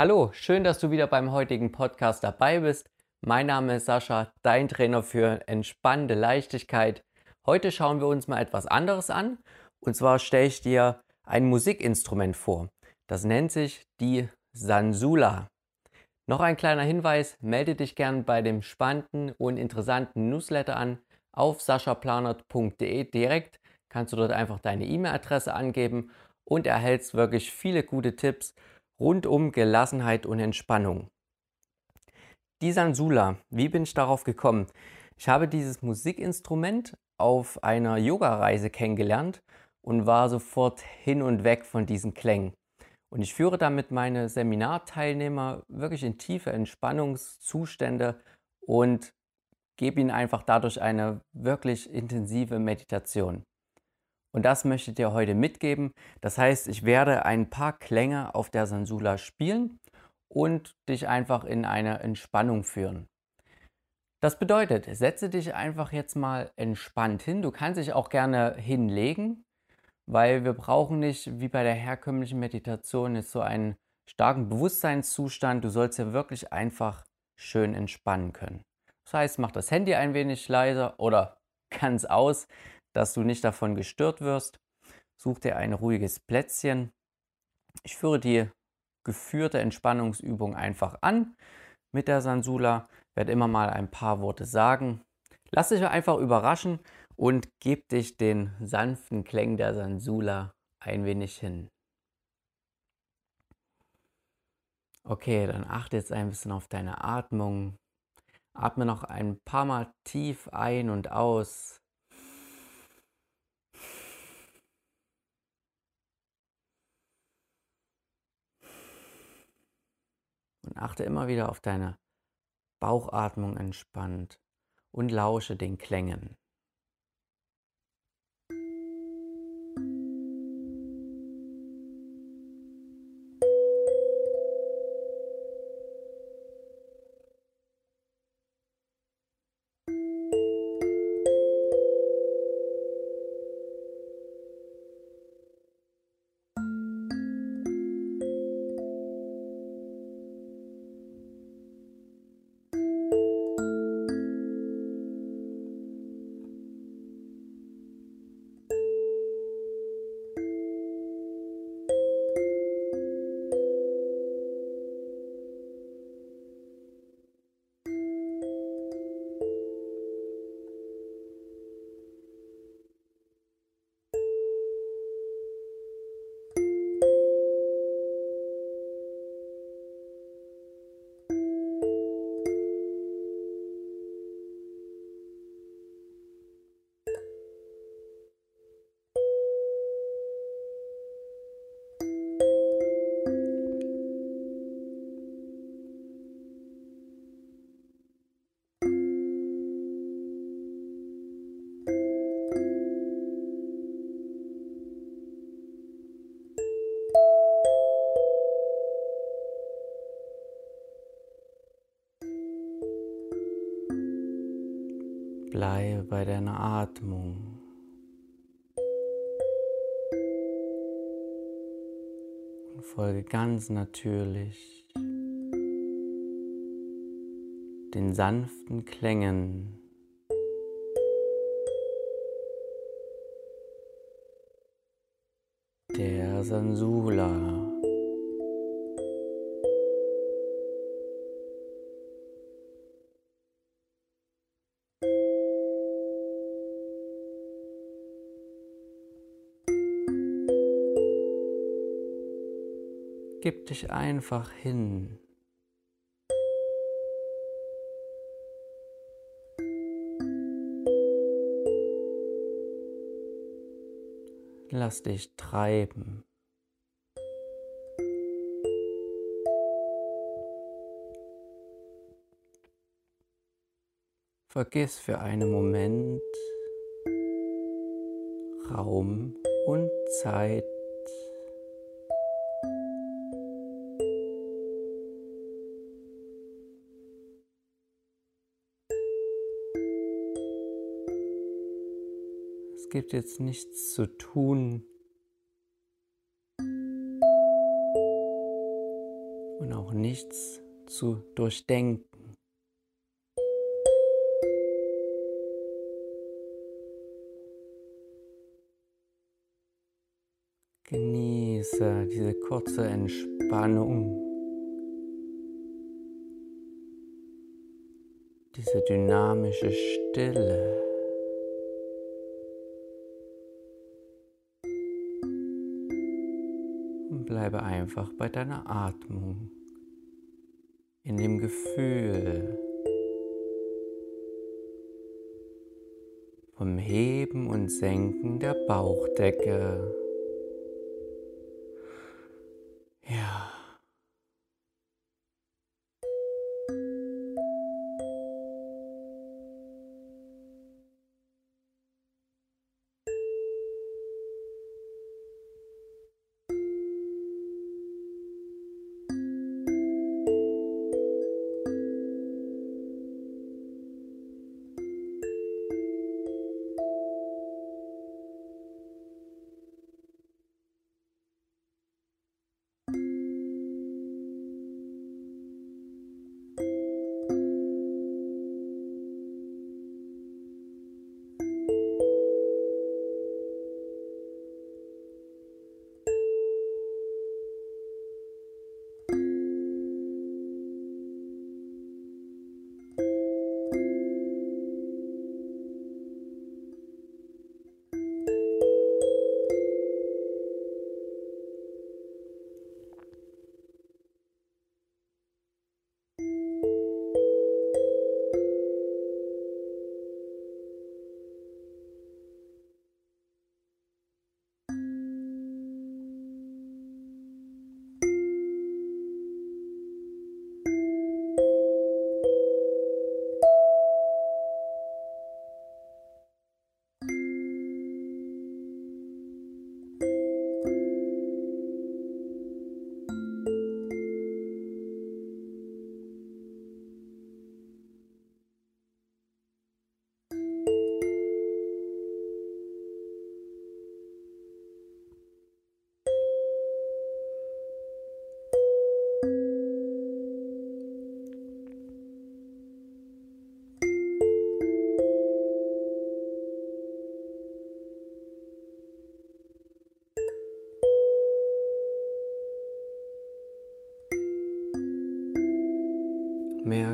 Hallo, schön, dass du wieder beim heutigen Podcast dabei bist. Mein Name ist Sascha, dein Trainer für entspannende Leichtigkeit. Heute schauen wir uns mal etwas anderes an. Und zwar stelle ich dir ein Musikinstrument vor. Das nennt sich die Sansula. Noch ein kleiner Hinweis, melde dich gern bei dem spannenden und interessanten Newsletter an auf saschaplanert.de direkt. Kannst du dort einfach deine E-Mail-Adresse angeben und erhältst wirklich viele gute Tipps rund um Gelassenheit und Entspannung. Die Sansula, wie bin ich darauf gekommen? Ich habe dieses Musikinstrument auf einer Yoga-Reise kennengelernt und war sofort hin und weg von diesen Klängen. Und ich führe damit meine Seminarteilnehmer wirklich in tiefe Entspannungszustände und gebe ihnen einfach dadurch eine wirklich intensive Meditation. Und das möchte ich dir heute mitgeben. Das heißt, ich werde ein paar Klänge auf der Sansula spielen und dich einfach in eine Entspannung führen. Das bedeutet, setze dich einfach jetzt mal entspannt hin. Du kannst dich auch gerne hinlegen, weil wir brauchen nicht wie bei der herkömmlichen Meditation jetzt so einen starken Bewusstseinszustand. Du sollst ja wirklich einfach schön entspannen können. Das heißt, mach das Handy ein wenig leiser oder ganz aus, dass du nicht davon gestört wirst. Such dir ein ruhiges Plätzchen. Ich führe die geführte Entspannungsübung einfach an mit der Sansula, werde immer mal ein paar Worte sagen. Lass dich einfach überraschen und gib dich den sanften Klängen der Sansula ein wenig hin. Okay, dann achte jetzt ein bisschen auf deine Atmung. Atme noch ein paar Mal tief ein und aus. Achte immer wieder auf deine Bauchatmung entspannt und lausche den Klängen. Bei deiner Atmung. Und folge ganz natürlich den sanften Klängen der Sansula. Gib dich einfach hin. Lass dich treiben. Vergiss für einen Moment Raum und Zeit. Es gibt jetzt nichts zu tun. Und und auch nichts zu durchdenken. Genieße diese kurze Entspannung, diese dynamische Stille. Und bleibe einfach bei deiner Atmung, in dem Gefühl vom Heben und Senken der Bauchdecke.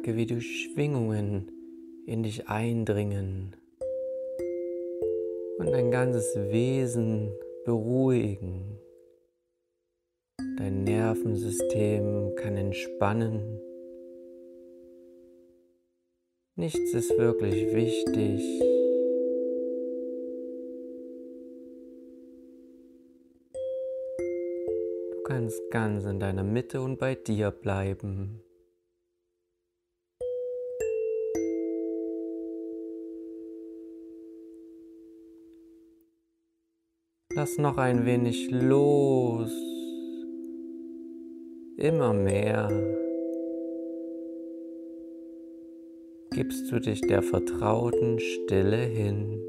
Merke, wie die Schwingungen in dich eindringen und dein ganzes Wesen beruhigen. Dein Nervensystem kann entspannen. Nichts ist wirklich wichtig. Du kannst ganz in deiner Mitte und bei dir bleiben. Lass noch ein wenig los. Immer mehr. Gibst du dich der vertrauten Stille hin.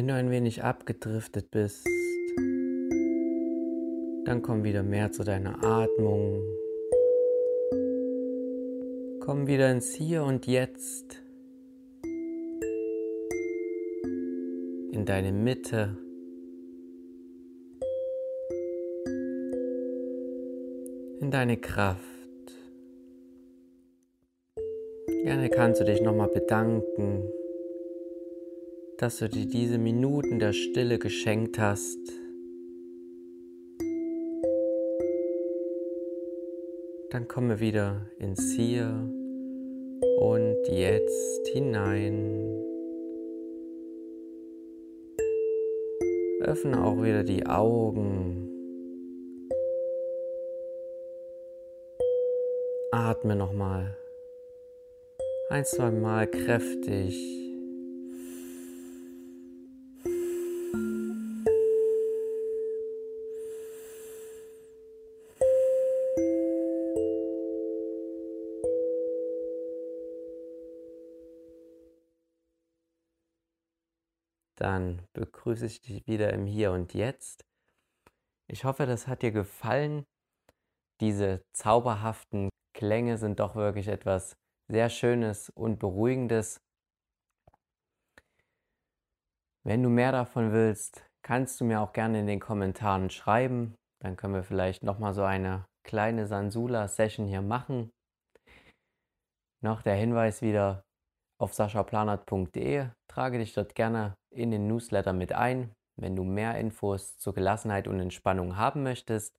Wenn du ein wenig abgedriftet bist, dann komm wieder mehr zu deiner Atmung. Komm wieder ins Hier und Jetzt. In deine Mitte. In deine Kraft. Gerne kannst du dich nochmal bedanken, dass du dir diese Minuten der Stille geschenkt hast. Dann komme wieder ins Hier und Jetzt hinein. Öffne auch wieder die Augen. Atme nochmal ein, zwei Mal kräftig. Dann begrüße ich dich wieder im Hier und Jetzt. Ich hoffe, das hat dir gefallen. Diese zauberhaften Klänge sind doch wirklich etwas sehr Schönes und Beruhigendes. Wenn du mehr davon willst, kannst du mir auch gerne in den Kommentaren schreiben. Dann können wir vielleicht nochmal so eine kleine Sansula-Session hier machen. Noch der Hinweis wieder auf saschaplanert.de. Trage dich dort gerne in den Newsletter mit ein, wenn du mehr Infos zur Gelassenheit und Entspannung haben möchtest.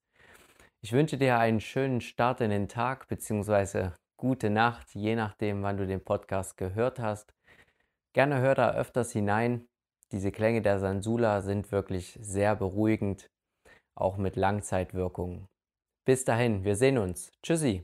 Ich wünsche dir einen schönen Start in den Tag bzw gute Nacht, je nachdem, wann du den Podcast gehört hast. Gerne hör da öfters hinein. Diese Klänge der Sansula sind wirklich sehr beruhigend, auch mit Langzeitwirkungen. Bis dahin, wir sehen uns. Tschüssi.